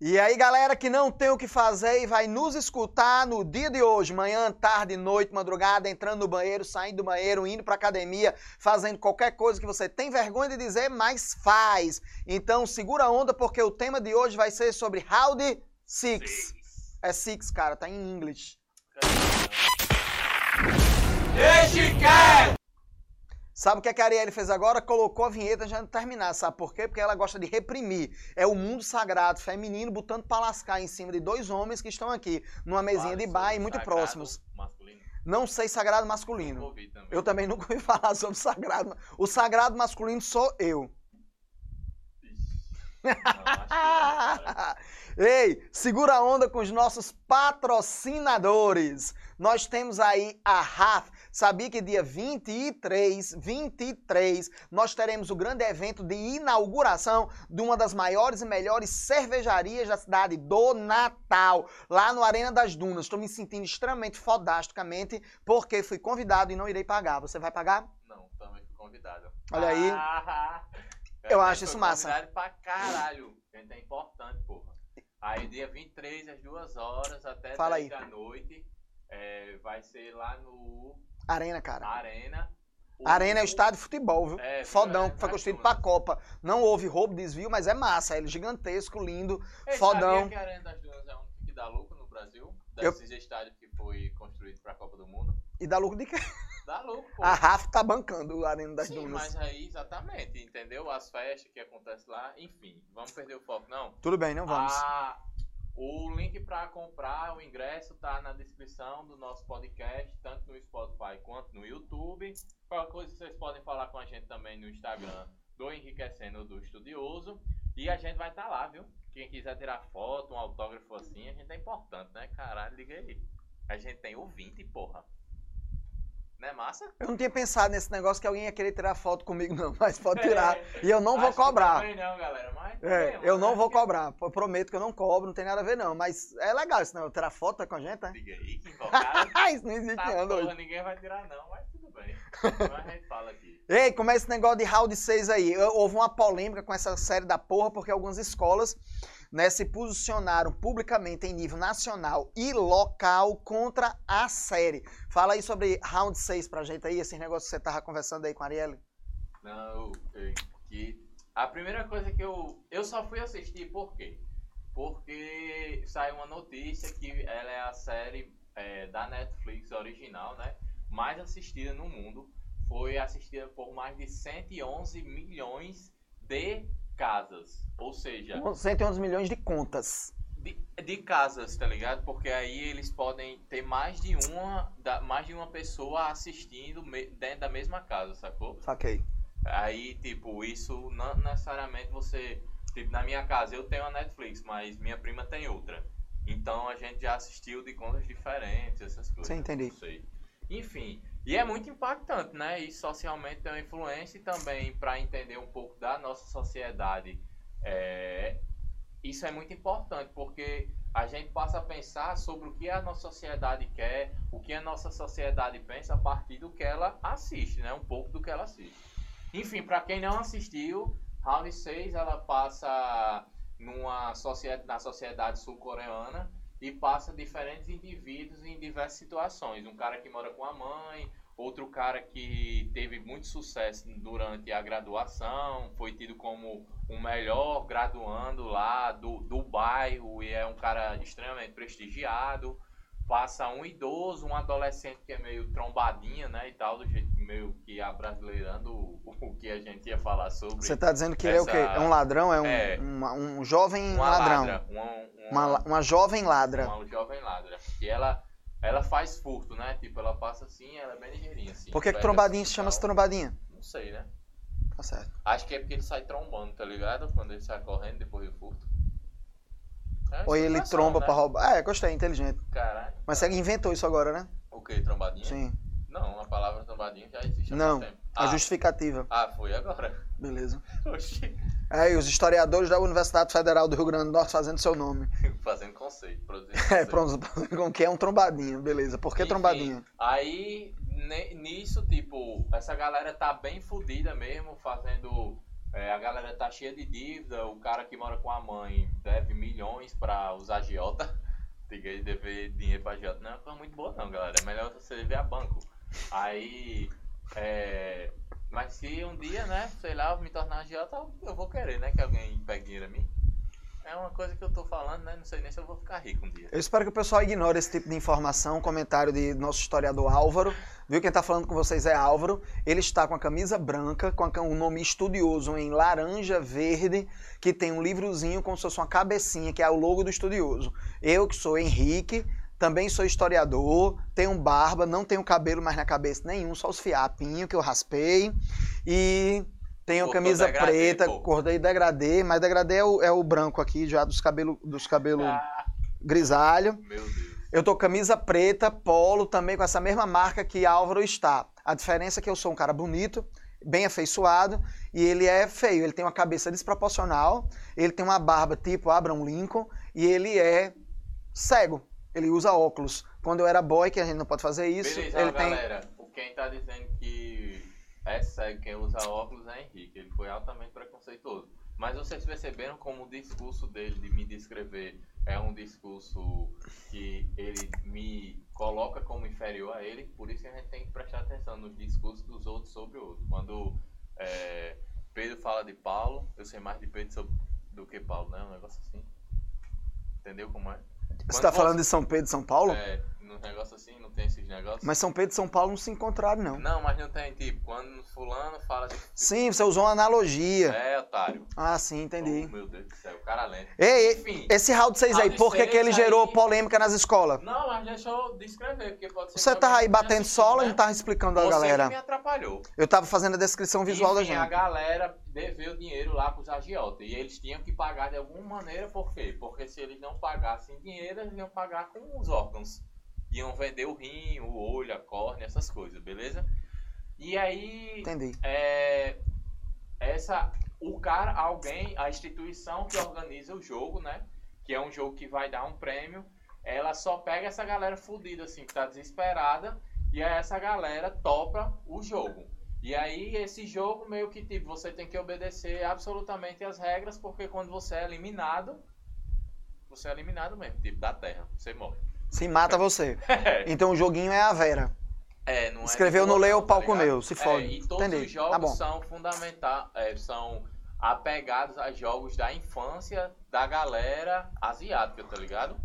E aí, galera que não tem o que fazer e vai nos escutar no dia de hoje, manhã, tarde, noite, madrugada, entrando no banheiro, saindo do banheiro, indo pra academia, fazendo qualquer coisa que você tem vergonha de dizer, mas faz. Então, segura a onda porque o tema de hoje vai ser sobre Howdy Six. É Six, cara, tá em inglês. Deixe quieto! Sabe o que, é a Arielle fez agora? Colocou a vinheta já de terminar. Sabe por quê? Porque ela gosta de reprimir. É o mundo sagrado feminino botando pra lascar em cima de dois homens que estão aqui, numa mesinha de bar e muito próximos. Masculino. Não sei sagrado masculino. ouvi também. Eu também nunca ouvi falar sobre sagrado. O sagrado masculino sou eu. Não, cara. Ei, segura a onda com os nossos patrocinadores. Nós temos aí a RAF. Sabia que dia 23, 23, nós teremos o grande evento de inauguração de uma das maiores e melhores cervejarias da cidade do Natal, lá no Arena das Dunas. Estou me sentindo extremamente fodasticamente porque fui convidado e não irei pagar. Você vai pagar? Não, também fui convidado. Olha aí. Eu acho isso massa. pra caralho. Gente, é importante, porra. Aí, dia 23, às 2 horas, até Fala 10 aí. da noite, é, vai ser lá no Arena, cara. Arena. Arena é o estádio de futebol, viu? É, Fodão, é, que foi das construído pra Copa. Não houve roubo, desvio, mas é massa. Ele é gigantesco, lindo. Ei, fodão. Sabia que a Arena das Dunas é um que dá lucro no Brasil? Desses estádios que foi construído pra Copa do Mundo? E dá lucro de quê? Dá lucro, pô. A RAF tá bancando o Arena das Sim, Dunas. mas aí, exatamente, entendeu? As festas que acontecem lá, enfim, vamos perder o foco, não. Tudo bem, não vamos. Ah, o link para comprar o ingresso tá na descrição do nosso podcast, tanto no Spotify quanto no YouTube. Qualquer coisa vocês podem falar com a gente também no Instagram do Enriquecendo do Estudioso. E a gente vai estar lá, viu? Quem quiser tirar foto, um autógrafo assim, a gente é importante, né? Caralho, liga aí. A gente tem ouvinte, porra. Não é massa? Eu não tinha pensado nesse negócio que alguém ia querer tirar foto comigo, não. Mas pode tirar. E eu não vou cobrar. Também não, galera, mas É, eu não vou acho que- cobrar. Eu prometo que eu não cobro, não tem nada a ver, não. Mas é legal isso, não. Tirar foto tá com a gente, né? Liga aí, que invocado. isso não existe Tá, não, doido. porra, ninguém vai tirar não, mas tudo bem. Mas a gente fala aqui. Ei, como é esse negócio de round 6 aí? Houve uma polêmica com essa série da porra, porque algumas escolas né, se posicionaram publicamente em nível nacional e local contra a série. Fala aí sobre round 6 pra gente aí, esses negócios que você tava conversando aí com a Arielle. Não, eu- que a primeira coisa que eu eu só fui assistir por quê? Porque saiu uma notícia que ela é a série é, da Netflix original, né? Mais assistida no mundo. Foi assistida por mais de 111 milhões de casas. Ou seja, 111 milhões de contas. de, de casas, tá ligado? Porque aí eles podem ter mais de uma, da, mais de uma pessoa assistindo me- dentro da mesma casa, sacou? Saquei. Aí, tipo, isso não necessariamente você. Tipo, na minha casa eu tenho a Netflix, mas minha prima tem outra. Então a gente já assistiu de contas diferentes, essas coisas. Sim, entendi. Enfim, e é muito impactante, né? E socialmente tem uma influência e também para entender um pouco da nossa sociedade. é, Isso é muito importante, porque a gente passa a pensar sobre o que a nossa sociedade quer, o que a nossa sociedade pensa a partir do que ela assiste, né? Um pouco do que ela assiste. Enfim, para quem não assistiu, Round 6 ela passa numa sociedade, na sociedade sul-coreana e passa diferentes indivíduos em diversas situações. Um cara que mora com a mãe, outro cara que teve muito sucesso durante a graduação, foi tido como o melhor graduando lá do, do bairro e é um cara extremamente prestigiado. Passa um idoso, um adolescente que é meio trombadinha, né, e tal, do jeito meio que abrasileirando o, o que a gente ia falar sobre. Você tá dizendo que ele é o quê? Essa- É um ladrão? É um, É. uma- um jovem uma ladrão? ladra, uma, uma, Uma, uma jovem ladra. uma jovem ladra. E ela, ela faz furto, né? Tipo, ela passa assim, ela é bem ligeirinha, assim. Por que, que trombadinha assim se chama-se trombadinha? Não sei, né? Tá certo. Acho que é porque ele sai trombando, tá ligado? Quando ele sai correndo depois do furto. É Ou ele tromba né? pra roubar. É, gostei, inteligente. Caralho. Mas você inventou isso agora, né? O que? Trombadinha? Sim. Não, a palavra trombadinha já existe há Não, tempo. A Ah, justificativa. ah, foi agora. Beleza. Oxi. É, e os historiadores da Universidade Federal do Rio Grande do Norte fazendo seu nome. Fazendo conceito, produzindo É, conceito. pronto, com que é um trombadinho, beleza. Por que Enfim, trombadinho? Aí, nisso, tipo, essa galera tá bem fodida mesmo, fazendo é, a galera tá cheia de dívida, o cara que mora com a mãe deve milhões pra usar agiota. Tem que dever dinheiro pra agiota. Não é uma coisa muito boa não, galera. É melhor você dever a banco. Aí, é... Mas se um dia, né, sei lá, eu me tornar agiota, eu vou querer, né, que alguém pegue dinheiro a mim. É uma coisa que eu tô falando, né? Não sei nem se eu vou ficar rico um dia. Eu espero que o pessoal ignore esse tipo de informação. Comentário de nosso historiador Álvaro. Viu quem está falando com vocês é Álvaro. Ele está com a camisa branca, com um nome estudioso em laranja verde, que tem um livrozinho como se fosse uma cabecinha, que é o logo do estudioso. Eu, que sou Henrique, também sou historiador, tenho barba, não tenho cabelo mais na cabeça nenhum, só os fiapinhos que eu raspei. E tenho Cortou camisa degradê, preta, pô. cordei degradê, mas degradê é o, é o branco aqui, já dos cabelos dos cabelo ah, grisalho. Meu Deus. Eu tô camisa preta, polo, também com essa mesma marca que Álvaro está. A diferença é que eu sou um cara bonito, bem afeiçoado, e ele é feio. Ele tem uma cabeça desproporcional, ele tem uma barba tipo Abraham Lincoln, e ele é cego. Ele usa óculos. Quando eu era boy, que a gente não pode fazer isso, Beleza, ele galera, tem... quem tá dizendo é cego quem usa óculos é Henrique. Ele foi altamente preconceituoso. Mas vocês perceberam como o discurso dele de me descrever é um discurso que ele me coloca como inferior a ele, por isso que a gente tem que prestar atenção nos discursos dos outros sobre o outro. Quando é, Pedro fala de Paulo, eu sei mais de Pedro sobre, do que Paulo, né? Um negócio assim. Entendeu como é? Você está falando de São Pedro e São Paulo? É, num negócio assim, não tem esses negócios. Mas São Pedro e São Paulo não se encontraram, não. Não, mas não tem, tipo, quando fulano fala de... Sim, você usou uma analogia. É, otário. Ah, sim, entendi. Oh, meu Deus do céu, o cara lento. Ei, Enfim, esse round 6 aí, por que, que ele gerou polêmica nas escolas? Não, mas deixa eu descrever, porque pode ser... Você tava aí batendo solo né? e não tava explicando Você a galera? Você me atrapalhou. Eu tava fazendo a descrição visual Enfim, da gente. a galera deveu dinheiro lá pros agiotas. E eles tinham que pagar de alguma maneira, por quê? Porque se eles não pagassem dinheiro, eles iam pagar com os órgãos iam vender o rim, o olho, a córnea, essas coisas, beleza? E aí. Entendi. É, essa, o cara, alguém, a instituição que organiza o jogo, né? Que é um jogo que vai dar um prêmio, ela só pega essa galera fodida, assim, que tá desesperada, e aí essa galera topa o jogo. E aí, esse jogo, meio que, tipo, você tem que obedecer absolutamente as regras, porque quando você é eliminado, você é eliminado mesmo, tipo, da terra, você morre. Se mata você. Então o joguinho é a Vera. É, não é Escreveu no Leu, o pau tá comeu. Se fode. É, e todos Entendi. os jogos tá são fundamentais, é, são apegados a jogos da infância da galera asiática, tá ligado?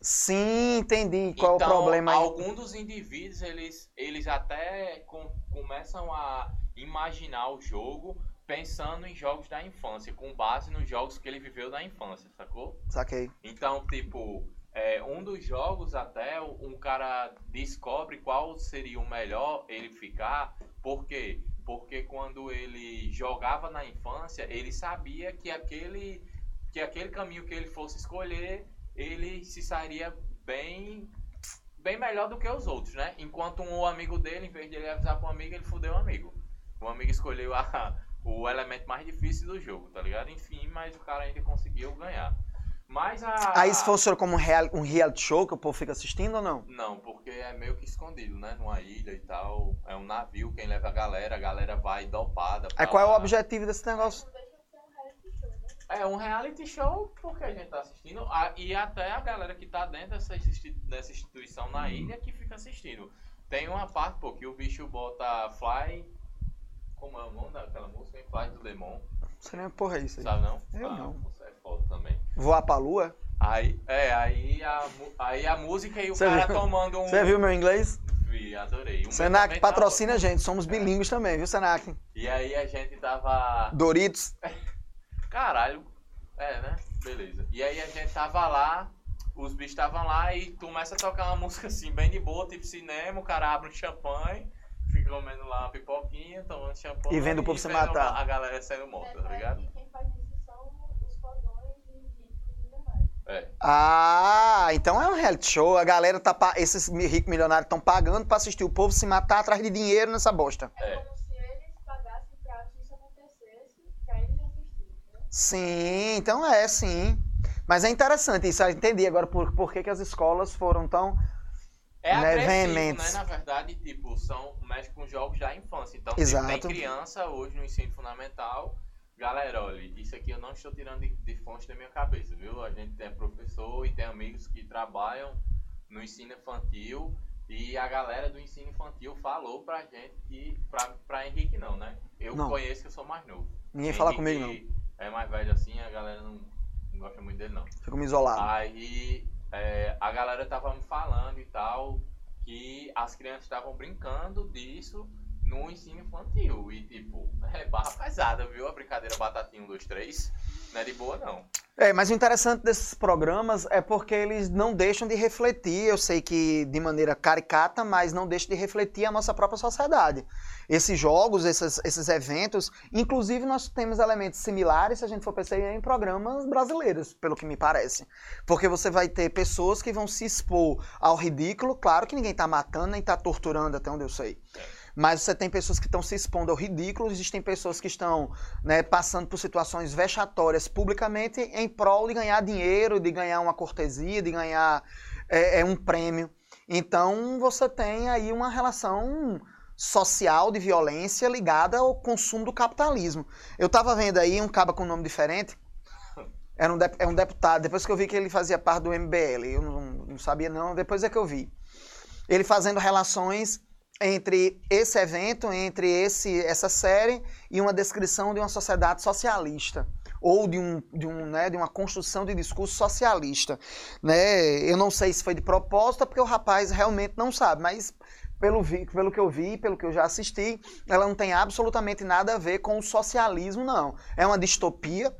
Sim, entendi. Qual então, é o problema aí? Alguns dos indivíduos, eles, eles até com, começam a imaginar o jogo pensando em jogos da infância, com base nos jogos que ele viveu da infância, sacou? Saquei. Então, tipo, é, um dos jogos até um cara descobre qual seria o melhor ele ficar, por quê? Porque quando ele jogava na infância, ele sabia que aquele, que aquele caminho que ele fosse escolher, ele se sairia bem bem melhor do que os outros, né? Enquanto um amigo dele, em vez de ele avisar para um amigo, ele fudeu o amigo. O amigo escolheu a, o elemento mais difícil do jogo, tá ligado? Enfim, mas o cara ainda conseguiu ganhar. Mas a. Aí isso funciona como um, real, um reality show que o povo fica assistindo ou não? Não, porque é meio que escondido, né? Numa ilha e tal. É um navio, quem leva a galera, a galera vai dopada. Aí qual lá. é o objetivo desse negócio? É um reality show porque a gente tá assistindo. E até a galera que tá dentro dessa, dessa instituição na ilha que fica assistindo. Tem uma parte, pô, que o bicho bota Fly. Como é o nome daquela música? Fly do Demon. Não sei nem porra é isso aí. Sabe não? Eu ah, não. É foda também. Voar pra lua? Aí, é, aí a, aí a música e o Cê cara viu? tomando um. Você viu meu inglês? Vi, adorei. Um Senac patrocina a gente, somos bilíngues também, viu, Senac? E aí a gente tava. Doritos. Caralho. É, né? Beleza. E aí a gente tava lá, os bichos estavam lá e começa a tocar uma música assim, bem de boa, tipo cinema, o cara abre um champanhe, fica comendo lá uma pipoquinha, tomando champanhe. E vendo o povo se matar. A galera sendo morta, tá ligado? É. Ah, então é um reality show. A galera tá. Esses ricos milionários estão pagando pra assistir o povo se matar atrás de dinheiro nessa bosta. É, é. como se eles pagassem pra que isso acontecesse, pra eles assistirem. Né? Sim, então é, sim. Mas é interessante isso. Eu entendi agora por, por que, que as escolas foram tão. É né, veementes. né? Na verdade, tipo, são mexe com jogos da infância. Então, tipo, tem criança hoje no ensino fundamental Galera, olha, isso aqui eu não estou tirando de, de fonte da minha cabeça, viu? A gente é professor e tem amigos que trabalham no ensino infantil e a galera do ensino infantil falou pra gente que. Pra, pra Henrique não, né? Eu Não. conheço que eu sou mais novo. Ninguém fala comigo, não. Henrique É mais velho assim, a galera não, não gosta muito dele, não. Fico me isolado. Aí é, a galera tava me falando e tal que as crianças estavam brincando disso no ensino infantil. E tipo, é barra pesada, viu? A brincadeira batatinha 1, 2, 3. Não é de boa, não. É, mas o interessante desses programas é porque eles não deixam de refletir, eu sei que de maneira caricata, mas não deixam de refletir a nossa própria sociedade. Esses jogos, esses, esses eventos, inclusive nós temos elementos similares, se a gente for pensar em programas brasileiros, pelo que me parece. Porque você vai ter pessoas que vão se expor ao ridículo, claro que ninguém está matando nem está torturando, até onde eu sei. Mas você tem pessoas que estão se expondo ao ridículo, existem pessoas que estão né, passando por situações vexatórias publicamente em prol de ganhar dinheiro, de ganhar uma cortesia, de ganhar é, é, um prêmio. Então você tem aí uma relação social de violência ligada ao consumo do capitalismo. Eu estava vendo aí um caba com nome diferente, era um, é um deputado, depois que eu vi que ele fazia parte do MBL, eu não, não sabia não, depois é que eu vi. Ele fazendo relações entre esse evento, entre esse, essa série e uma descrição de uma sociedade socialista ou de, um, de, um, né, de uma construção de discurso socialista. Né? Eu não sei se foi de propósito, porque o rapaz realmente não sabe, mas pelo, vi, pelo que eu vi, pelo que eu já assisti, ela não tem absolutamente nada a ver com o socialismo, não. É uma distopia,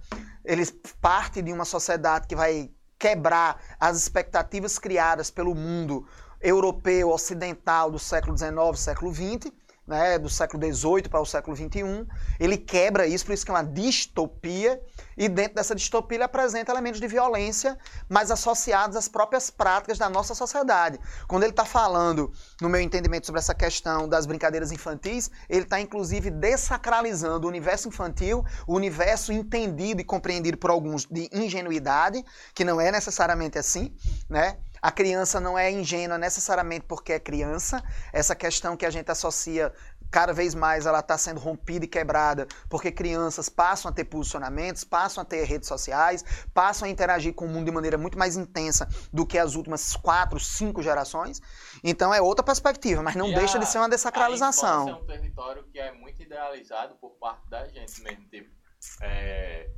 eles parte de uma sociedade que vai quebrar as expectativas criadas pelo mundo europeu ocidental do século XIX, século XX, né, do século XVIII para o século XXI. Ele quebra isso, por isso que é uma distopia, e dentro dessa distopia ele apresenta elementos de violência, mas associados às próprias práticas da nossa sociedade. Quando ele está falando, no meu entendimento, sobre essa questão das brincadeiras infantis, ele está inclusive desacralizando o universo infantil, o universo entendido e compreendido por alguns de ingenuidade, que não é necessariamente assim, né? A criança não é ingênua necessariamente porque é criança. Essa questão que a gente associa cada vez mais ela está sendo rompida e quebrada porque crianças passam a ter posicionamentos, passam a ter redes sociais, passam a interagir com o mundo de maneira muito mais intensa do que as últimas quatro, cinco gerações. Então é outra perspectiva, mas não E deixa a- de ser uma A desacralização. infância é um território que é muito idealizado por parte da gente mesmo. Tipo, é,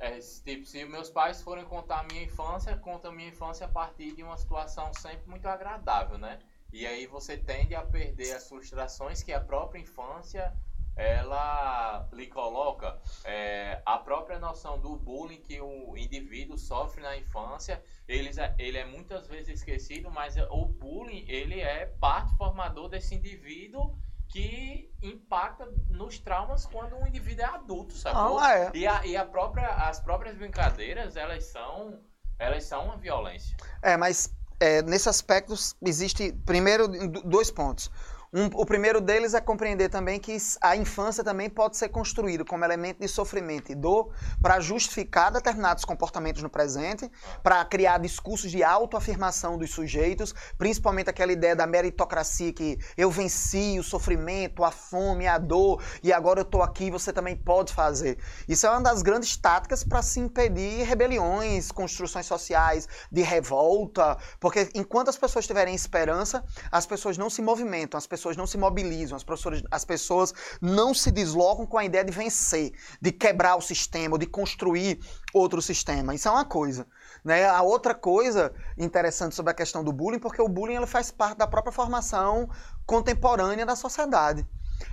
é, tipo, se meus pais forem contar a minha infância, conta a minha infância a partir de uma situação sempre muito agradável, né? E aí você tende a perder as frustrações que a própria infância ela lhe coloca. É, a própria noção do bullying que o indivíduo sofre na infância, ele, é- ele é muitas vezes esquecido, mas o bullying ele é parte formador desse indivíduo que impacta nos traumas quando um indivíduo é adulto, sacou? Ah, é. E, a, e a própria, as próprias brincadeiras, elas são, elas são uma violência. É, mas é, nesse aspecto existe, primeiro, do- dois pontos. Um, o primeiro deles é compreender também que a infância também pode ser construída como elemento de sofrimento e dor para justificar determinados comportamentos no presente, para criar discursos de autoafirmação dos sujeitos, principalmente aquela ideia da meritocracia que eu venci o sofrimento, a fome, a dor e agora eu estou aqui, você também pode fazer. Isso é uma das grandes táticas para se impedir rebeliões, construções sociais de revolta, porque enquanto as pessoas tiverem esperança, as pessoas não se movimentam, as pessoas não se mobilizam, as pessoas, as pessoas não se deslocam com a ideia de vencer, de quebrar o sistema, de construir outro sistema. Isso é uma coisa. Né? A outra coisa interessante sobre a questão do bullying, porque o bullying ele faz parte da própria formação contemporânea da sociedade.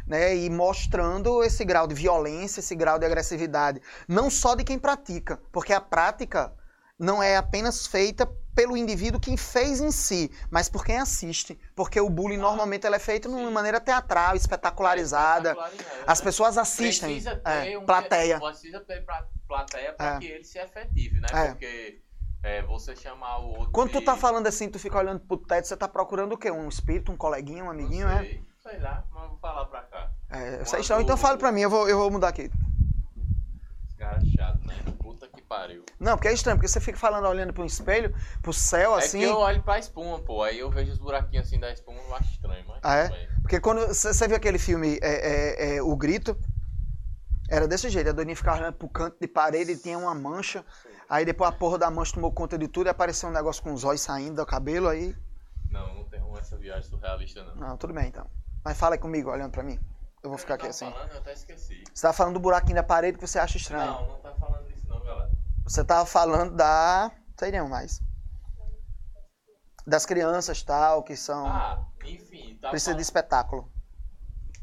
Né, e mostrando esse grau de violência, esse grau de agressividade, não só de quem pratica, porque a prática não é apenas feita pelo indivíduo que fez em si, mas por quem assiste, porque o bullying normalmente ele é feito de uma maneira teatral, espetacularizada. Espetacularizada, As né? pessoas assistem, Precisa ter é, um- plateia. Precisa ter plateia para É. que ele se efetive, né? É. Porque é, você chamar o outro. Quando tu tá falando assim, tu fica olhando pro teto, você tá procurando o quê? Um espírito, um coleguinha, um não amiguinho, é? sei, sei lá, mas vou falar pra cá. É, Quando- estão, então fale pra mim, eu vou, eu vou mudar aqui. Esse cara é chato, né? Pariu. Não, porque é estranho, porque você fica falando olhando pro espelho, pro céu, assim. É que eu olho pra espuma, pô. Aí eu vejo os buraquinhos assim da espuma, eu acho estranho, mas. Ah, é? Porque quando você viu aquele filme é, é, é, O Grito, Era desse jeito, a doidinha ficava olhando pro canto de parede e tinha uma mancha. Aí depois a porra da mancha tomou conta de tudo e apareceu um negócio com os olhos saindo do cabelo, aí. Não, não tem essa viagem surrealista, não. Não, tudo bem então. Mas fala aí comigo, olhando pra mim. Eu vou ficar aqui Tava assim. falando, eu até esqueci. Você tava falando do buraquinho da parede que você acha estranho. Não, não tá falando galera. Você tava falando da. Sei não mais. Das crianças tal, que são. Ah, enfim, tava, precisa de espetáculo.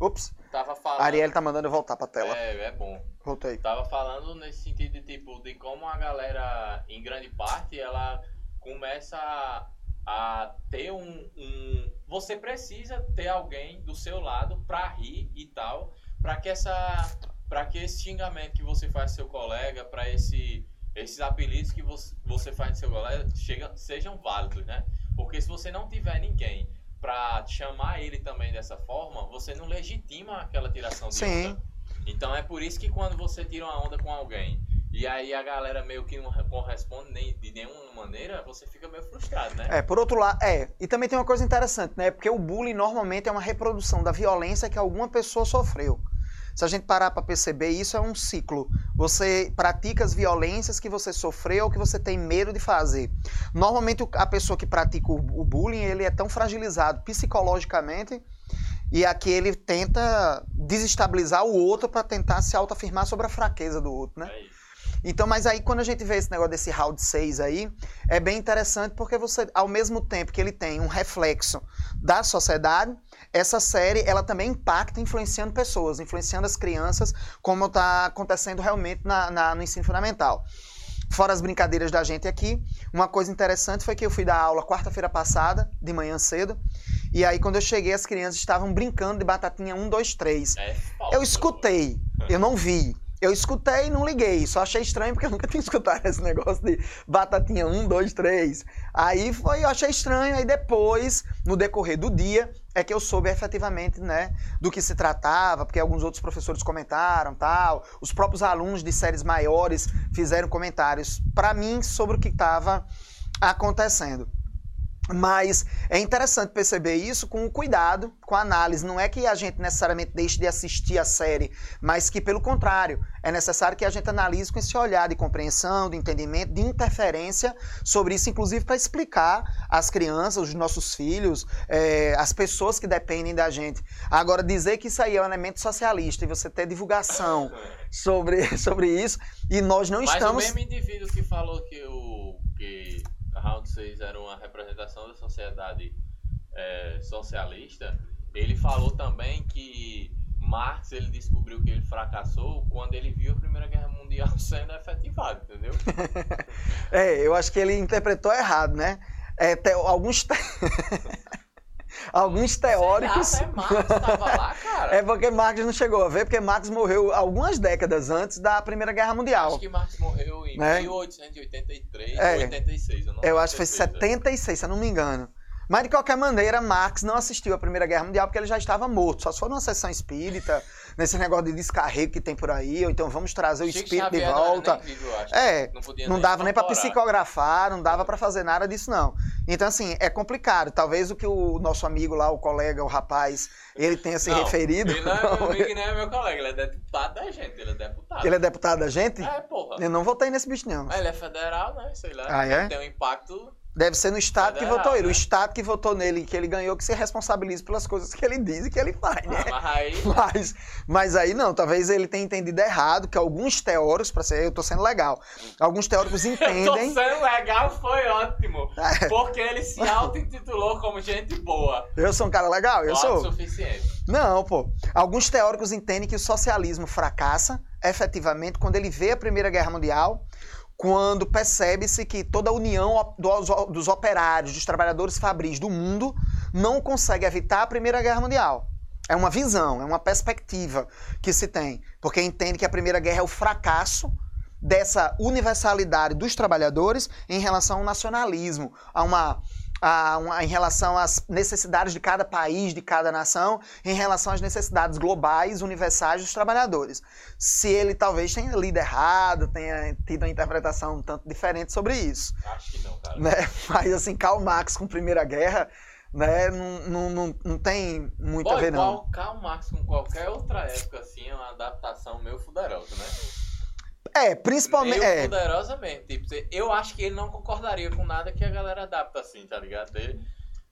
Ups, tava falando... a Ariel tá mandando eu voltar pra tela. É, é bom. Voltei. Tava falando nesse sentido de tipo, de como a galera, em grande parte, ela começa a, a ter um, um. Você precisa ter alguém do seu lado pra rir e tal, pra que essa. para que esse xingamento que você faz seu colega, pra esse, esses apelidos que você, você faz do seu colega chega, sejam válidos, né? Porque se você não tiver ninguém pra chamar ele também dessa forma, você não legitima aquela tiração de Sim. onda. Então é por isso que quando você tira uma onda com alguém e aí a galera meio que não corresponde nem, de nenhuma maneira, você fica meio frustrado, né? É, por outro lado, é. E também tem uma coisa interessante, né? Porque o bullying normalmente é uma reprodução da violência que alguma pessoa sofreu. Se a gente parar para perceber, isso é um ciclo. Você pratica as violências que você sofreu ou que você tem medo de fazer. Normalmente a pessoa que pratica o o bullying, ele é tão fragilizado psicologicamente e aqui ele tenta desestabilizar o outro para tentar se autoafirmar sobre a fraqueza do outro, né? É isso. Então, mas aí quando a gente vê esse negócio desse round 6 aí, é bem interessante porque você, ao mesmo tempo que ele tem um reflexo da sociedade, essa série ela também impacta influenciando pessoas, influenciando as crianças, como está acontecendo realmente na, na- no ensino fundamental. Fora as brincadeiras da gente aqui, uma coisa interessante foi que eu fui dar aula quarta-feira passada, de manhã cedo, e aí quando eu cheguei as crianças estavam brincando de batatinha 1, 2, 3. É falso. Eu escutei, eu não vi. Eu escutei e não liguei. Só achei estranho porque eu nunca tinha escutado esse negócio de batatinha um, dois, três. Aí foi, eu achei estranho. Aí depois, no decorrer do dia, é que eu soube efetivamente, né, do que se tratava, porque alguns outros professores comentaram, tal. Os próprios alunos de séries maiores fizeram comentários para mim sobre o que estava acontecendo. Mas é interessante perceber isso com o cuidado, com a análise. Não é que a gente necessariamente deixe de assistir a série, mas que, pelo contrário, é necessário que a gente analise com esse olhar de compreensão, de entendimento, de interferência sobre isso, inclusive para explicar às crianças, os nossos filhos, eh, as pessoas que dependem da gente. Agora, dizer que isso aí é um elemento socialista e você ter divulgação sobre, sobre isso, e nós não Mas estamos. o mesmo indivíduo que falou que o Round 6 era uma representação da sociedade é, socialista, ele falou também que Marx ele descobriu que ele fracassou quando ele viu a Primeira Guerra Mundial sendo efetivada, entendeu? É, eu acho que ele interpretou errado, né? É, te- alguns, alguns teóricos. Será? Até Marx tava lá, cara. É porque Marx não chegou a ver, porque Marx morreu algumas décadas antes da Primeira Guerra Mundial. Acho que Marx morreu em Né? 1883 É. ou 86, eu não Eu acho que foi certeza. 76, se eu não me engano. Mas de qualquer maneira, Marx não assistiu à Primeira Guerra Mundial porque ele já estava morto. Só se for numa sessão espírita, nesse negócio de descarrego que tem por aí, ou então vamos trazer o Chico espírito de Xavier não era volta. vivo. É, não, Não dava nem para psicografar, não dava para fazer nada disso, não. Então, assim, é complicado. Talvez o que o nosso amigo lá, o colega, o rapaz, ele tenha se Não, referido. Ele não é meu amigo nem é meu colega, ele é deputado da gente, ele é deputado. Ele é deputado da gente? É, porra. Eu não votei nesse bicho, não. Mas ele é federal, né? Sei lá. Ah, é? Tem um impacto. Deve ser no Estado que votou ele. O né? Estado que votou nele, que ele ganhou, que se responsabilize pelas coisas que ele diz e que ele faz, né? Ah, mas aí. Mas, mas aí não, talvez ele tenha entendido errado, que alguns teóricos, para ser, eu tô sendo legal, alguns teóricos Eu tô entendem. sendo legal, foi ótimo. É. Porque ele se auto-intitulou como gente boa. Eu sou um cara legal, eu sou. suficiente. Não, pô. Alguns teóricos entendem que o socialismo fracassa efetivamente quando ele vê a Primeira Guerra Mundial, quando percebe-se que toda a união dos, dos operários, dos trabalhadores fabris do mundo não consegue evitar a Primeira Guerra Mundial. É uma visão, é uma perspectiva que se tem, porque entende que a Primeira Guerra é o fracasso dessa universalidade dos trabalhadores em relação ao nacionalismo, a uma, a uma- em relação às necessidades de cada país, de cada nação, em relação às necessidades globais, universais dos trabalhadores. Se ele talvez tenha lido errado, tenha tido uma interpretação um tanto diferente sobre isso, Acho que não, cara. né? Mas assim, Karl Marx com Primeira Guerra né? Não, não, não, não tem muito a ver, não. igual Karl Marx com qualquer outra época, assim, é uma adaptação meio fuderosa, né? É, principalmente. Meio É, poderosa mesmo. Tipo, eu acho que ele não concordaria com nada que a galera adapta assim, tá ligado? Ele-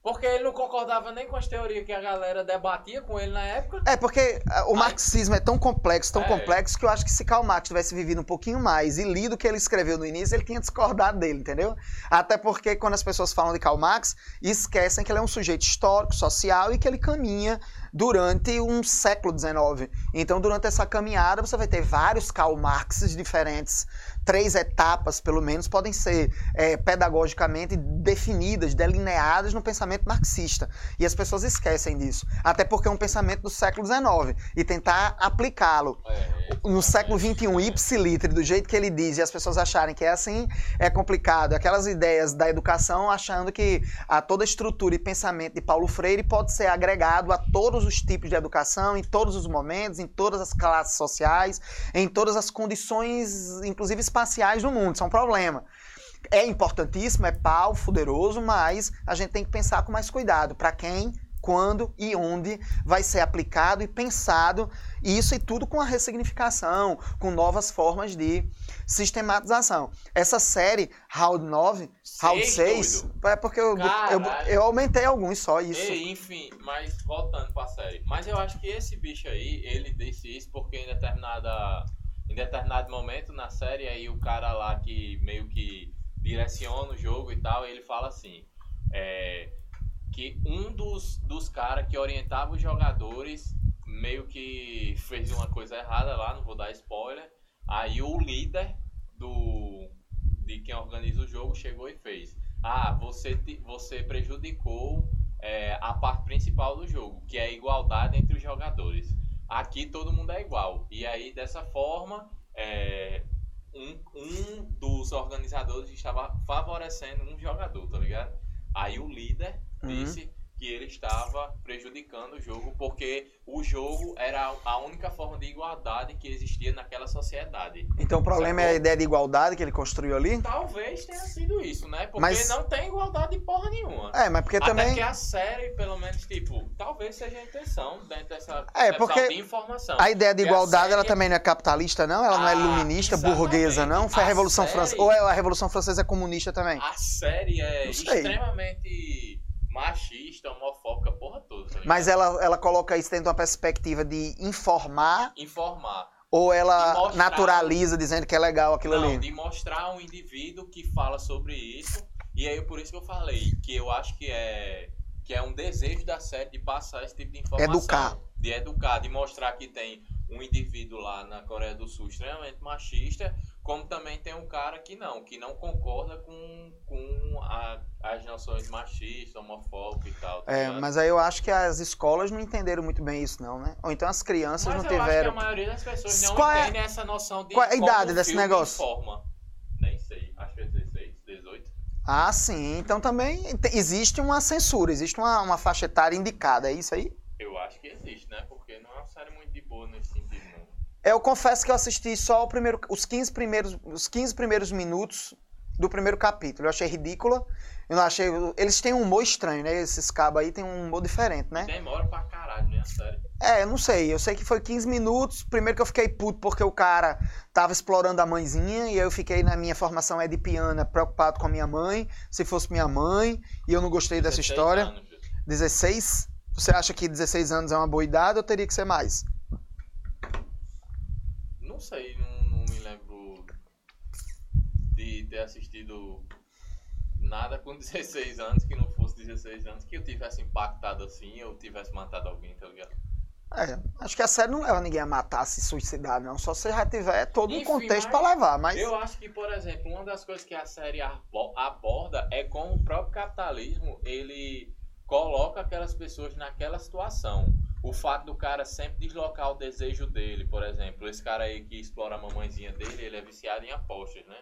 porque ele não concordava nem com as teorias que a galera debatia com ele na época. é porque ah, o marxismo é tão complexo, tão É. complexo, que eu acho que se Karl Marx tivesse vivido um pouquinho mais e lido o que ele escreveu no início, ele tinha discordado dele, entendeu? Até porque quando as pessoas falam de Karl Marx, esquecem que ele é um sujeito histórico, social e que ele caminha durante um século XIX. Então, durante essa caminhada, você vai ter vários Karl Marxes diferentes. Três etapas, pelo menos, podem ser é, pedagogicamente definidas, delineadas no pensamento marxista. E as pessoas esquecem disso. Até porque é um pensamento do século XIX. E tentar aplicá-lo É, no século XXI, ipsilitre, do jeito que ele diz, e as pessoas acharem que é assim, é complicado. Aquelas ideias da educação achando que a toda a estrutura e pensamento de Paulo Freire pode ser agregado a todos os tipos de educação, em todos os momentos, em todas as classes sociais, em todas as condições, inclusive espaciais do mundo. Isso é um problema. É importantíssimo, é pau, fuderoso, mas a gente tem que pensar com mais cuidado. Para quem, quando e onde vai ser aplicado e pensado isso e tudo com a ressignificação, com novas formas de sistematização. Essa série, Round 9, Round Seis, 6, doido. é porque eu, eu, eu aumentei alguns só, isso. E, enfim, mas voltando pra série. Mas eu acho que esse bicho aí, ele disse isso porque em determinada. Em determinado momento na série, aí o cara lá que meio que direciona o jogo e tal, ele fala assim. é, que um dos, dos caras que orientava os jogadores meio que fez uma coisa errada lá, não vou dar spoiler. Aí o líder do de quem organiza o jogo chegou e fez. Ah, você, te- você prejudicou é, a parte principal do jogo, que é a igualdade entre os jogadores. Aqui todo mundo é igual. E aí, dessa forma, é, um, um dos organizadores estava favorecendo um jogador, tá ligado? Aí o líder Uhum. Que ele estava prejudicando o jogo porque o jogo era a única forma de igualdade que existia naquela sociedade. Então o problema é a Sacou? ideia de igualdade que ele construiu ali? Talvez tenha sido isso, né? Porque Mas- não tem igualdade de porra nenhuma. É, mas porque Até também. que a série, pelo menos, tipo, talvez seja a intenção dentro dessa É, porque de informação. A ideia de Porque igualdade, ela série- também não é capitalista, não? Ela não é Ah, iluminista, exatamente. burguesa, não? Foi a A Revolução série- Francesa. Ou é a Revolução Francesa é comunista também? A série é extremamente machista, homofóbica, porra toda. tá? Mas ela, ela coloca isso dentro de uma perspectiva de informar Informar. ou ela mostrar- naturaliza dizendo que é legal aquilo Não, ali? de mostrar um indivíduo que fala sobre isso. E aí, por isso que eu falei que eu acho que é, que é um desejo da série de passar esse tipo de informação. Educar. De educar, de mostrar que tem um indivíduo lá na Coreia do Sul extremamente machista, como também tem um cara que não, que não concorda com, com a- as noções machistas, homofóbicas e tal. tá É, ligado? mas aí eu acho que as escolas não entenderam muito bem isso, não, né? Ou então as crianças Mas não eu acho que tiveram. a maioria das pessoas não Qual é- entendem essa noção de qual é a idade desse negócio? Informa. Nem sei, acho que é 16, 18. Ah, sim. Então também te- existe uma censura, existe uma, uma faixa etária indicada, é isso aí? Eu acho que existe, né? Porque não é uma série muito de boa nesse sentido, não. Eu confesso que eu assisti só o primeiro, os, 15 primeiros, os 15 primeiros minutos do primeiro capítulo. Eu achei ridícula. Eu não achei. Eles têm um humor estranho, né? Esses cabos aí têm um humor diferente, né? Demora pra caralho, né? A série. É, eu não sei. Eu sei que foi 15 minutos. Primeiro que eu fiquei puto porque o cara tava explorando a mãezinha. E aí eu fiquei na minha formação edipiana preocupado com a minha mãe. Se fosse minha mãe. E eu não gostei dessa 16 história. anos, Júlio. 16? Você acha que 16 anos é uma boa idade ou teria que ser mais? Não sei, não, de ter assistido nada com 16 anos que não fosse 16 anos que eu tivesse impactado assim ou tivesse matado alguém, tá ligado? É, acho que a série não leva ninguém a matar, se suicidar, não. Só se já tiver todo um Enfim, contexto mas pra levar. Mas Eu acho que, por exemplo, uma das coisas que a série abo- aborda é como o próprio capitalismo ele coloca aquelas pessoas naquela situação. O fato do cara sempre deslocar o desejo dele, por exemplo, esse cara aí que explora a mamãezinha dele, ele é viciado em apostas, né?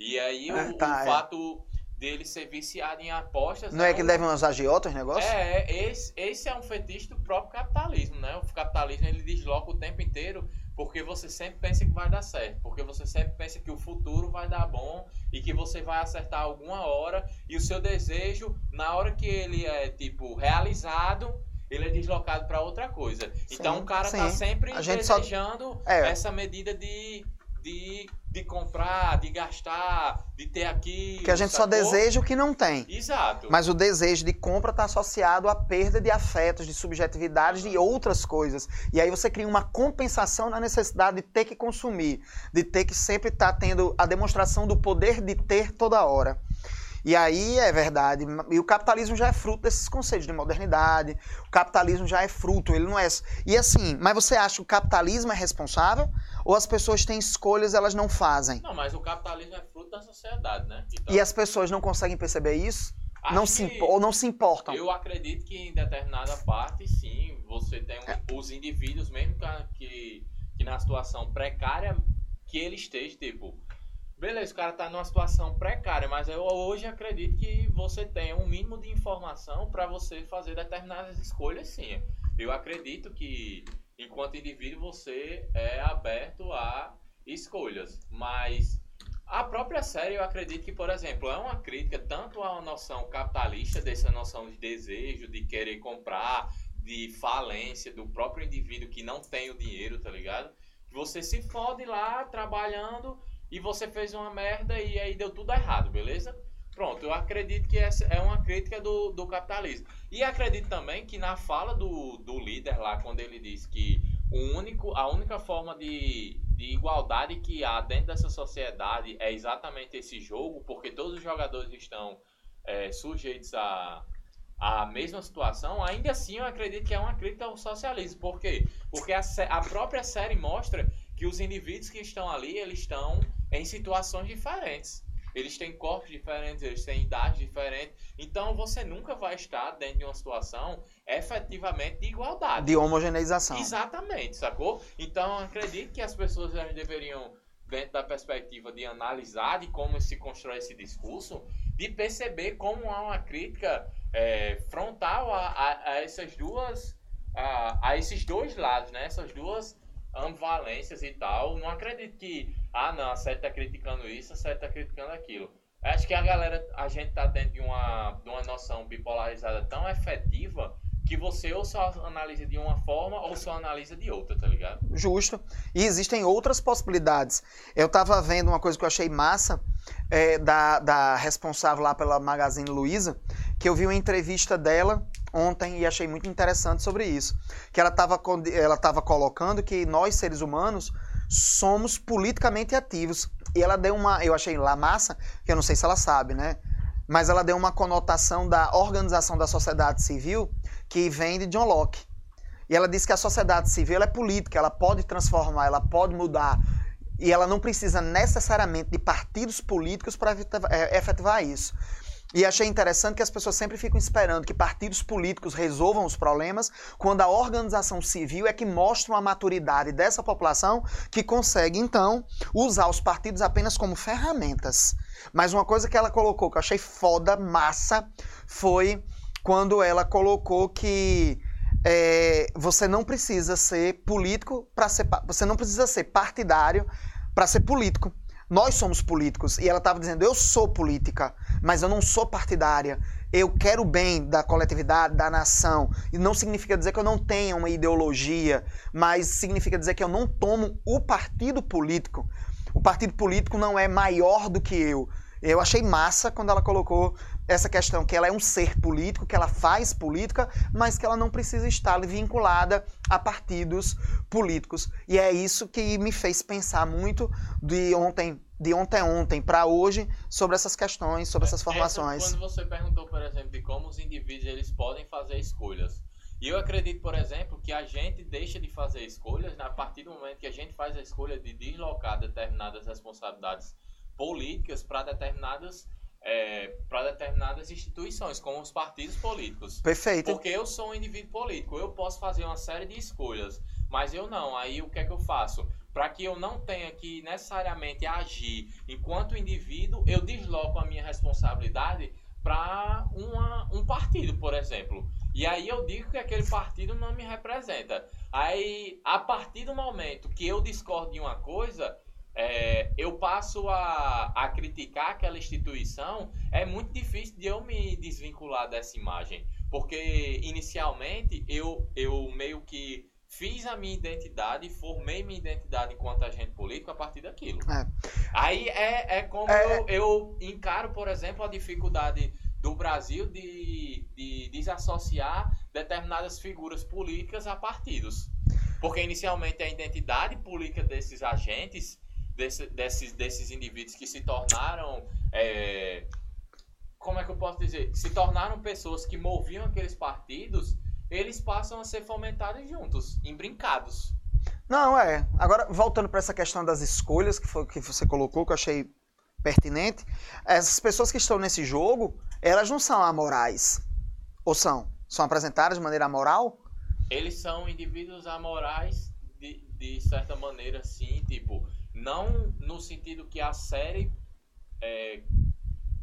E aí o, Ah, tá, o é. fato dele ser viciado em apostas não é que um- leva uns agiotas negócio? é, é, esse, esse é um fetiche do próprio capitalismo, né? O capitalismo ele desloca o tempo inteiro porque você sempre pensa que vai dar certo, porque você sempre pensa que o futuro vai dar bom e que você vai acertar alguma hora e o seu desejo, na hora que ele é tipo realizado, ele é deslocado para outra coisa. então Sim, o cara sim. tá sempre A gente só- desejando É. essa medida de, de, de comprar, de gastar, de ter aqui. Que a gente só deseja o que não tem. Exato. Mas o desejo de compra está associado à perda de afetos, de subjetividades, de outras coisas. E aí você cria uma compensação na necessidade de ter que consumir, de ter que sempre estar tendo a demonstração do poder de ter toda hora. E aí é verdade. E o capitalismo já é fruto desses conceitos de modernidade. O capitalismo já é fruto, ele não é. E assim, mas você acha que o capitalismo é responsável? Ou as pessoas têm escolhas elas não fazem? Não, mas o capitalismo é fruto da sociedade, né? Então, E as pessoas não conseguem perceber isso? acho Não se, ou não se importam? Eu acredito que em determinada parte, sim, você tem um- os indivíduos, mesmo que, que, que na situação precária que ele esteja, tipo, beleza, o cara tá numa situação precária, mas eu hoje acredito que você tem um mínimo de informação para você fazer determinadas escolhas, sim. Eu acredito que, enquanto indivíduo, você é aberto a escolhas, mas a própria série, eu acredito que, por exemplo, é uma crítica tanto à noção capitalista, dessa noção de desejo, de querer comprar, de falência do próprio indivíduo que não tem o dinheiro, tá ligado? Você se fode lá trabalhando e você fez uma merda e aí deu tudo errado, beleza? Pronto, eu acredito que essa é uma crítica do, do capitalismo. E acredito também que na fala do, do líder lá, quando ele diz que o único, a única forma de, de igualdade que há dentro dessa sociedade é exatamente esse jogo, porque todos os jogadores estão é, sujeitos a, a mesma situação, ainda assim eu acredito que é uma crítica ao socialismo. Por quê? Porque a, a própria série mostra que os indivíduos que estão ali, eles estão em situações diferentes. Eles têm corpos diferentes, eles têm idades diferentes. Então você nunca vai estar dentro de uma situação efetivamente de igualdade. De homogeneização. Exatamente, sacou? Então eu acredito que as pessoas deveriam, dentro da perspectiva de analisar de como se constrói esse discurso, de perceber como há uma crítica é, frontal a, a- a essas duas. A, a esses dois lados, né? Essas duas ambivalências e tal. Não acredito que, ah não, a série tá criticando isso, a série tá criticando aquilo. Acho que a galera, a gente tá dentro de uma, de uma noção bipolarizada tão efetiva que você ou só analisa de uma forma ou só analisa de outra, tá ligado? Justo. E existem outras possibilidades. Eu tava vendo uma coisa que eu achei massa é, da, da responsável lá pela Magazine Luiza, que eu vi uma entrevista dela ontem e achei muito interessante sobre isso. Que ela estava ela tava colocando que nós, seres humanos, somos politicamente ativos. E ela deu uma, eu achei lá massa, que eu não sei se ela sabe, né? Mas ela deu uma conotação da organização da sociedade civil que vem de John Locke. E ela disse que a sociedade civil é política, ela pode transformar, ela pode mudar. E ela não precisa necessariamente de partidos políticos para efetivar isso. E achei interessante que as pessoas sempre ficam esperando que partidos políticos resolvam os problemas, quando a organização civil é que mostra uma maturidade dessa população que consegue, então, usar os partidos apenas como ferramentas. Mas uma coisa que ela colocou que eu achei foda, massa, foi quando ela colocou que é, você não precisa ser político para ser. Você não precisa ser partidário para ser político. Nós somos políticos. E ela estava dizendo: eu sou política, mas eu não sou partidária. Eu quero o bem da coletividade, da nação. E não significa dizer que eu não tenha uma ideologia, mas significa dizer que eu não tomo o partido político. O partido político não é maior do que eu. Eu achei massa quando ela colocou essa questão que ela é um ser político, que ela faz política, mas que ela não precisa estar vinculada a partidos políticos. E é isso que me fez pensar muito de ontem, de ontem ontem para hoje sobre essas questões, sobre essas formações. Essa, quando você perguntou, por exemplo, de como os indivíduos eles podem fazer escolhas. E eu acredito, por exemplo, que a gente deixa de fazer escolhas a partir do momento que a gente faz a escolha de deslocar determinadas responsabilidades políticas para determinadas é, para determinadas instituições, como os partidos políticos. Perfeito. Porque eu sou um indivíduo político, eu posso fazer uma série de escolhas, mas eu não. Aí o que é que eu faço? Para que eu não tenha que necessariamente agir enquanto indivíduo, eu desloco a minha responsabilidade para um partido, por exemplo. E aí eu digo que aquele partido não me representa. Aí, a partir do momento que eu discordo de uma coisa, é, eu passo a, a criticar aquela instituição, é muito difícil de eu me desvincular dessa imagem. Porque, inicialmente, eu, eu meio que fiz a minha identidade, formei minha identidade enquanto agente político a partir daquilo. É. Aí é, é como É. Eu, eu encaro, por exemplo, a dificuldade do Brasil de, de desassociar determinadas figuras políticas a partidos. Porque inicialmente a identidade política desses agentes, desse- desses, desses indivíduos que se tornaram. é, como é que eu posso dizer? Se tornaram pessoas que moviam aqueles partidos, eles passam a ser fomentados juntos, embrincados. Não, é. Agora, voltando para essa questão das escolhas que, foi, que você colocou, que eu achei pertinente, essas pessoas que estão nesse jogo, elas não são amorais. Ou são? São apresentadas de maneira amoral? eles são indivíduos amorais de, de certa maneira, sim, tipo, não no sentido que a série é,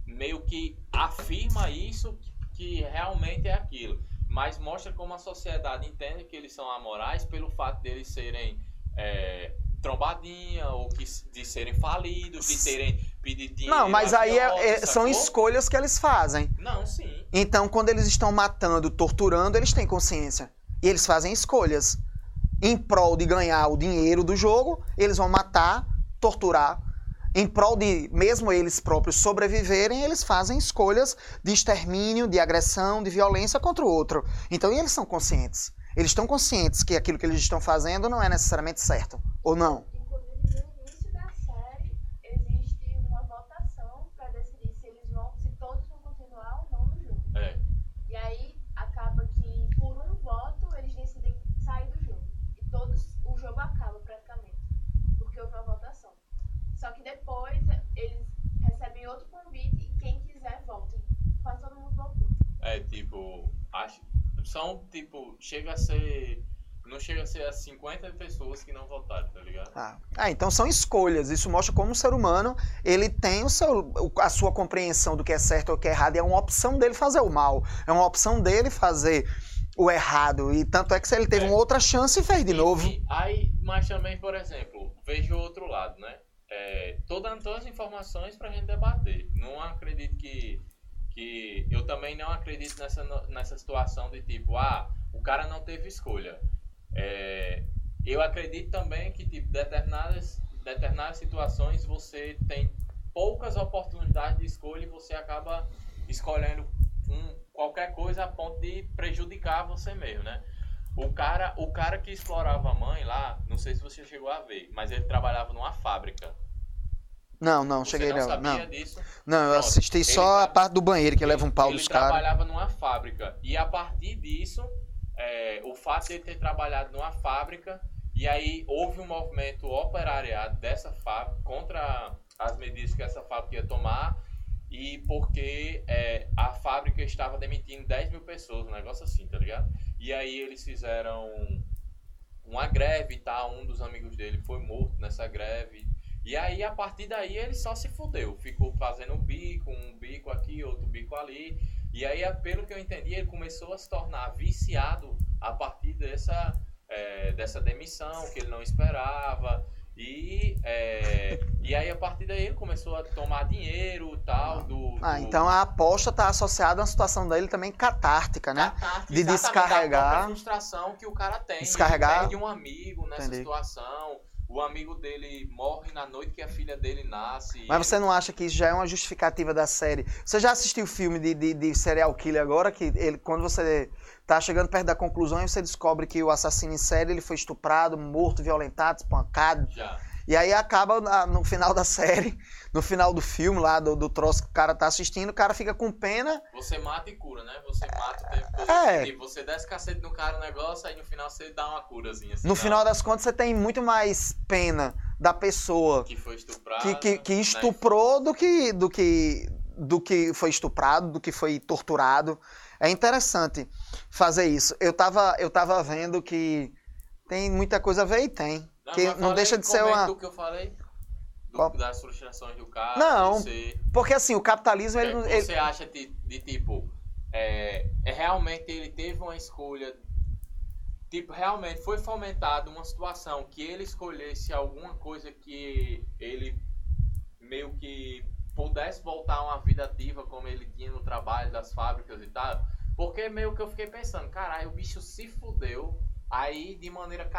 meio que afirma isso que realmente é aquilo, mas mostra como a sociedade entende que eles são amorais pelo fato deles serem é, trombadinha ou que, de serem falidos, de terem pedido dinheiro. Não, mas aí é- agiota, é- são escolhas que eles fazem. Não, sim. Então, quando eles estão matando, torturando, eles têm consciência. E eles fazem escolhas. Em prol de ganhar o dinheiro do jogo, eles vão matar, torturar. Em prol de, mesmo eles próprios sobreviverem, eles fazem escolhas de extermínio, de agressão, de violência contra o outro. Então, eles são conscientes. Eles estão conscientes que aquilo que eles estão fazendo não é necessariamente certo. Ou não? Inclusive, no início da série, existe uma votação para decidir se eles vão, se todos vão continuar ou não no jogo. É. E aí acaba que por um voto eles decidem sair do jogo. E todos o jogo acaba praticamente. Porque houve uma votação. Só que depois eles recebem outro convite e quem quiser volta. Quase todo mundo voltou. É, tipo, acho, são, tipo, chega a ser, não chega a ser as 50 pessoas que não votaram, tá ligado? Ah, ah, então são escolhas. Isso mostra como o ser humano ele tem o seu, a sua compreensão do que é certo ou o que é errado. E é uma opção dele fazer o mal. É uma opção dele fazer o errado. E tanto é que se ele teve É. uma outra chance e fez de novo. Enfim, aí, mas também, por exemplo, vejo o outro lado, né? É, tô dando todas as informações pra gente debater. Não acredito que, que eu também não acredito nessa, nessa situação de tipo, ah, o cara não teve escolha. É, eu acredito também que tipo, determinadas, determinadas situações você tem poucas oportunidades de escolha e você acaba escolhendo um, qualquer coisa a ponto de prejudicar você mesmo, né? O cara, o cara que explorava a mãe lá, não sei se você chegou a ver, mas ele trabalhava numa fábrica. Não, não, Você cheguei não não. sabia Não, disso? não eu Pronto. assisti Ele só a parte do banheiro que leva um pau ele dos caras. trabalhava numa fábrica. E a partir disso, é, o fato de ele ter trabalhado numa fábrica, e aí houve um movimento operariado dessa fábrica contra as medidas que essa fábrica ia tomar, e porque é, a fábrica estava demitindo 10 mil pessoas, um negócio assim, tá ligado? E aí eles fizeram uma greve e tal, um dos amigos dele foi morto nessa greve. E aí, a partir daí, ele só se fudeu. Ficou fazendo um bico, um bico aqui, outro bico ali. E aí, pelo que eu entendi, ele começou a se tornar viciado a partir dessa, é, dessa demissão que ele não esperava. E, é, e aí, a partir daí, ele começou a tomar dinheiro tal. Do, Ah, do- então a aposta está associada a uma situação dele também catártica, né? catástrofe, De descarregar- própria frustração que o cara tem. Descarregar- perde um amigo nessa Entendi. situação. O amigo dele morre na noite que a filha dele nasce. Mas você não acha que isso já é uma justificativa da série? Você já assistiu o filme de, de, de serial killer agora? Que ele, quando você tá chegando perto da conclusão e você descobre que o assassino em série ele foi estuprado, morto, violentado, espancado. Já. E aí acaba no final da série, no final do filme lá, do, do troço que o cara tá assistindo, o cara fica com pena. Você mata e cura, né? Você mata o tempo todo. É. Tipo, você desce cacete no cara o negócio, aí no final você dá uma curazinha. Assim, No não, final das contas, você tem muito mais pena da pessoa Que foi estuprado. que, que, que né? estuprou do que, do, que, do que foi estuprado, do que foi torturado. É interessante fazer isso. Eu tava, eu tava vendo que tem muita coisa a ver e tem. Não, que não deixa de ser uma- do que eu falei. Do- Qual? das frustrações do cara. Não, ser- Porque assim, o capitalismo, ele, É, não- você ele- acha de, de tipo, é, é realmente ele teve uma escolha tipo, realmente foi fomentada uma situação que ele escolhesse alguma coisa que ele meio que pudesse voltar a uma vida ativa como ele tinha no trabalho das fábricas e tal. Porque meio que eu fiquei pensando, caralho, o bicho se fudeu. Aí, de maneira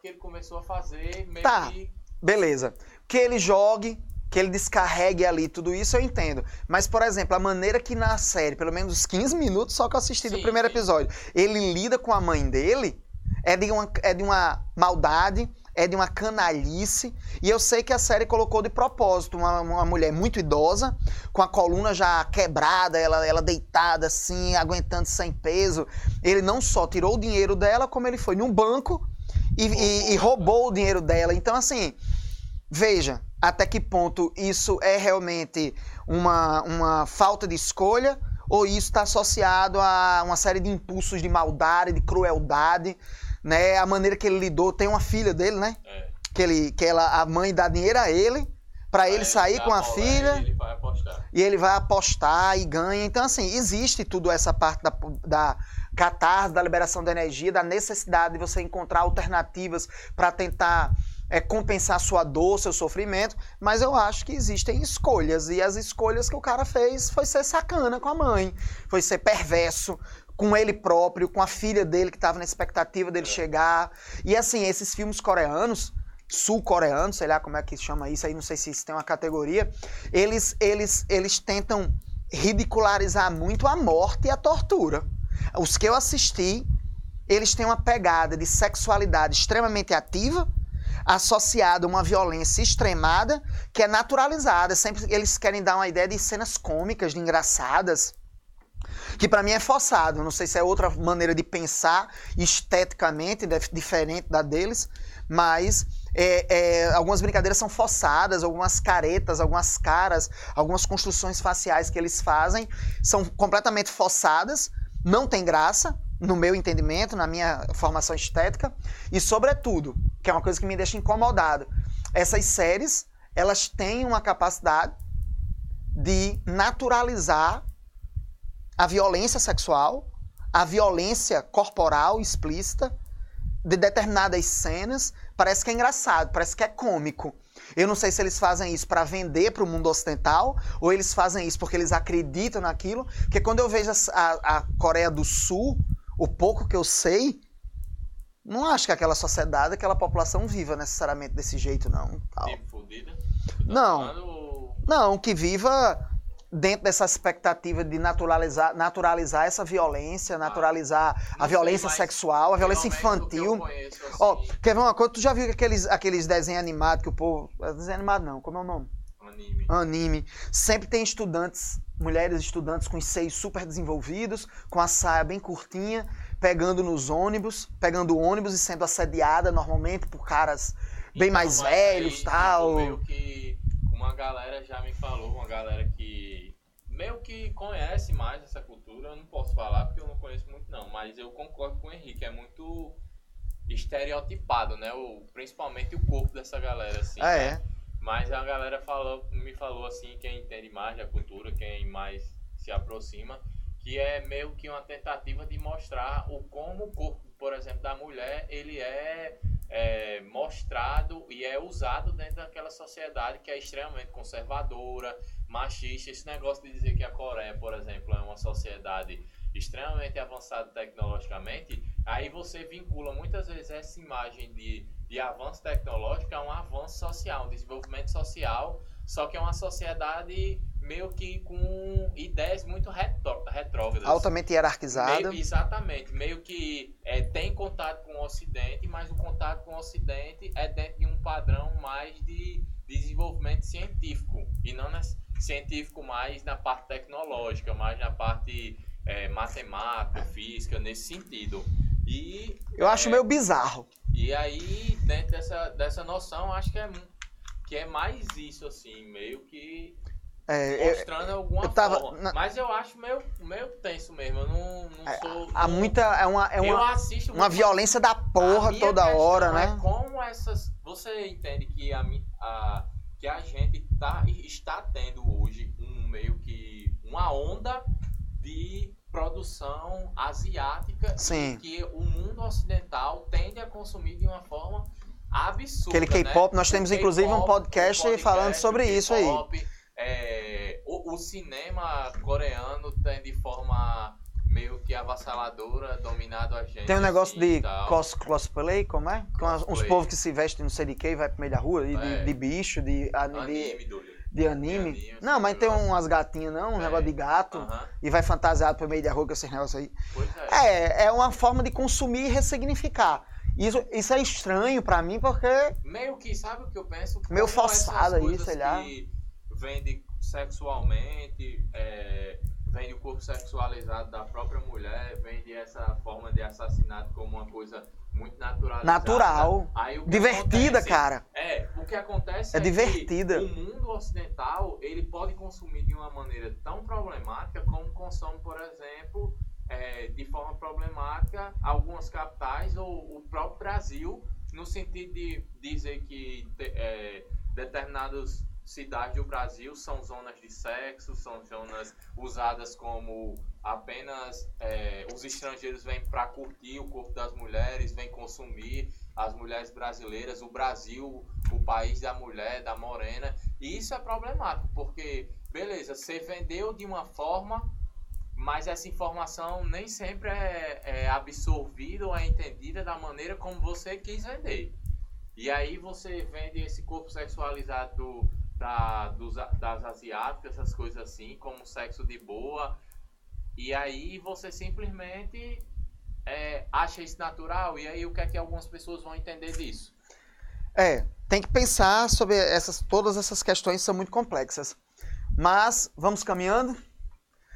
que ele começou a fazer meio Tá. que. Beleza. Que ele jogue, que ele descarregue ali, tudo isso eu entendo. Mas, por exemplo, a maneira que na série, pelo menos os 15 minutos só que eu assisti do Sim, primeiro sim. episódio, ele lida com a mãe dele, é de, uma, é de uma maldade, é de uma canalice. E eu sei que a série colocou de propósito uma, uma mulher muito idosa, com a coluna já quebrada, ela, ela deitada assim, aguentando sem peso. Ele não só tirou o dinheiro dela, como ele foi num banco e, e- e roubou o dinheiro dela. Então, assim, veja até que ponto isso é realmente uma, uma falta de escolha ou isso está associado a uma série de impulsos de maldade, de crueldade, né? A maneira que ele lidou, tem uma filha dele, né? É, Que, ele, que ela, a mãe dá dinheiro a ele para ele sair com a bola, filha Ele vai apostar. e ele vai apostar e ganha. Então, assim, existe tudo essa parte da, da catarse, da liberação da energia, da necessidade de você encontrar alternativas para tentar é, compensar sua dor, seu sofrimento. Mas eu acho que existem escolhas. E as escolhas que o cara fez foi ser sacana com a mãe, foi ser perverso. Com ele próprio, com a filha dele que estava na expectativa dele É. chegar. E assim, esses filmes coreanos, sul-coreanos, sei lá como é que chama isso aí, não sei se isso tem uma categoria, eles, eles, eles tentam ridicularizar muito a morte e a tortura. Os que eu assisti, eles têm uma pegada de sexualidade extremamente ativa, associada a uma violência extremada, que é naturalizada. Sempre eles querem dar uma ideia de cenas cômicas, de engraçadas, que pra mim é forçado. Não sei se é outra maneira de pensar esteticamente dif- diferente da deles, mas é, é, algumas brincadeiras são forçadas, algumas caretas, algumas caras, algumas construções faciais que eles fazem são completamente forçadas, não tem graça, no meu entendimento, na minha formação estética, e sobretudo, que é uma coisa que me deixa incomodado, essas séries, elas têm uma capacidade de naturalizar a violência sexual, a violência corporal explícita de determinadas cenas, parece que é engraçado, parece que é cômico. Eu não sei se eles fazem isso para vender para o mundo ocidental ou eles fazem isso porque eles acreditam naquilo. Porque quando eu vejo a, a- Coreia do Sul, o pouco que eu sei, não acho que aquela sociedade, aquela população viva necessariamente desse jeito, não. Tal. Tipo, fudida. Não. Falando- Não, que viva dentro dessa expectativa de naturalizar, naturalizar essa violência, naturalizar a Ah, sei, violência mas sexual, a violência infantil. conheço, assim, Ó, quer ver uma coisa? Tu já viu aqueles, aqueles desenhos animados que o povo. Desenho animado não, como é o nome? anime. Anime. Sempre tem estudantes, mulheres estudantes com os seios super desenvolvidos, com a saia bem curtinha, pegando nos ônibus, pegando ônibus e sendo assediada normalmente por caras bem Então, mais velhos aí, tal. tipo, meio que uma galera já me falou, uma galera que meio que conhece mais essa cultura, eu não posso falar porque eu não conheço muito não, mas eu concordo com o Henrique, é muito estereotipado, né? O, principalmente o corpo dessa galera, assim. Ah, né? é. Mas a galera falou, me falou assim, quem entende mais da cultura, quem mais se aproxima, que é meio que uma tentativa de mostrar o como o corpo, por exemplo, da mulher, ele é, é, mostrado e é usado dentro daquela sociedade que é extremamente conservadora, machista. Esse negócio de dizer que a Coreia, por exemplo, é uma sociedade extremamente avançada tecnologicamente, aí você vincula muitas vezes essa imagem de, de avanço tecnológico a um avanço social, um desenvolvimento social, só que é uma sociedade meio que com ideias muito retro, retrógradas. Altamente hierarquizada. Meio- exatamente, meio que é, tem contato com o Ocidente, mas o contato com o Ocidente é dentro de um padrão mais de desenvolvimento científico e não nas- científico mais na parte tecnológica, mais na parte é, matemática, física, nesse sentido. E, Eu acho é, meio bizarro. e aí, dentro dessa, dessa noção, acho que é, que é mais isso, assim, meio que É, eu- mostrando alguma eu tava forma. na- Mas eu acho meio, meio tenso mesmo, eu não, não É, sou... há não- muita. É uma, é eu uma, assisto uma violência da porra toda hora, é né? como essas. Você entende que a, a, que a gente tá, está tendo hoje um meio que uma onda de produção asiática Sim. que o mundo ocidental tende a consumir de uma forma absurda. Aquele K-pop, né? nós temos inclusive um podcast o falando sobre isso aí. É, o, o cinema coreano tem de forma meio que avassaladora dominado a gente. Tem um negócio assim, de cos, cosplay, como é? Com as- uns Cosplay. povos que se vestem não sei de quê e vai pro meio da rua, e de, É. de bicho, de, de, anime, Dúlio. de anime. De anime, Não, esse mas tem umas gatinhas não, um É. negócio de gato, Aham, e vai fantasiado pro meio da rua com esses negócios aí. Pois é. É, é uma forma de consumir e ressignificar. Isso, isso é estranho pra mim porque Meio que, sabe o que eu penso? Meio forçado aí, sei lá. que vende sexualmente, é, vende o corpo sexualizado da própria mulher, vende essa forma de assassinato como uma coisa muito naturalizada. natural, Aí, que divertida, acontece- cara. É, o que acontece É é, divertida. que o mundo ocidental, ele pode consumir de uma maneira tão problemática como consome, por exemplo, é, de forma problemática algumas capitais ou o próprio Brasil, no sentido de dizer que é, determinadas cidades do Brasil são zonas de sexo, são zonas usadas como apenas é, os estrangeiros vêm para curtir o corpo das mulheres, vêm consumir as mulheres brasileiras, o Brasil, o país da mulher, da morena. E isso é problemático, porque, beleza, você vendeu de uma forma, mas essa informação nem sempre é, é absorvida ou é entendida da maneira como você quis vender. E aí você vende esse corpo sexualizado do- da, dos, das asiáticas, essas coisas assim, como sexo de boa. E aí você simplesmente é, acha isso natural. E aí o que é que algumas pessoas vão entender disso? É, tem que pensar sobre essas todas essas questões são muito complexas. Mas vamos caminhando.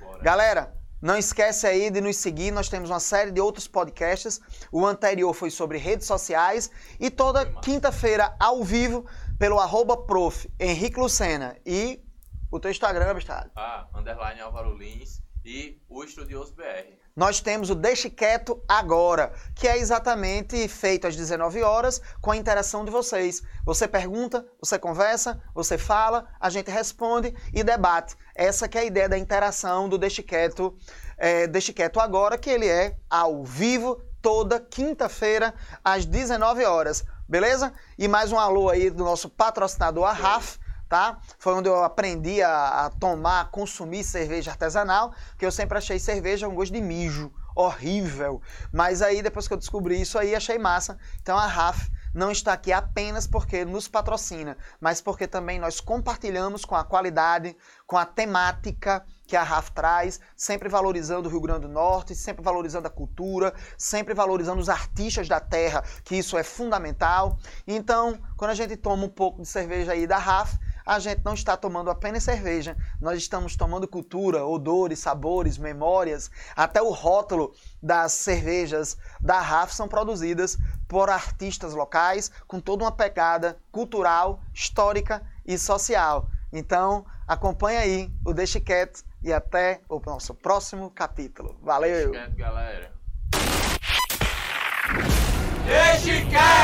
Bora. Galera, não esquece aí de nos seguir, nós temos uma série de outros podcasts. O anterior foi sobre redes sociais e toda quinta-feira ao vivo pelo arroba prof. Henrique Lucena e o teu Instagram, Bestado. Ah, underline Álvaro Lins e o Estudioso BR. Nós temos o Deixe Quieto Agora, que é exatamente feito às 19 horas com a interação de vocês. Você pergunta, você conversa, você fala, a gente responde e debate. Essa que é a ideia da interação do Deixe Quieto, é, Deixe Quieto Agora, que ele é ao vivo toda quinta-feira às 19 horas. Beleza? E mais um alô aí do nosso patrocinador, a RAF, tá? Foi onde eu aprendi a, a tomar, consumir cerveja artesanal, que eu sempre achei cerveja um gosto de mijo, horrível. Mas aí depois que eu descobri isso aí, achei massa. Então a RAF não está aqui apenas porque nos patrocina, mas porque também nós compartilhamos com a qualidade, com a temática que a RAF traz, sempre valorizando o Rio Grande do Norte, sempre valorizando a cultura, sempre valorizando os artistas da terra, que isso é fundamental. Então, quando a gente toma um pouco de cerveja aí da RAF, a gente não está tomando apenas cerveja, nós estamos tomando cultura, odores, sabores, memórias, até o rótulo das cervejas da RAF são produzidas por artistas locais com toda uma pegada cultural, histórica e social. Então, acompanhe aí o Deixe Quieto e até o nosso próximo capítulo. Valeu! Deixa quieto, galera. Quieto!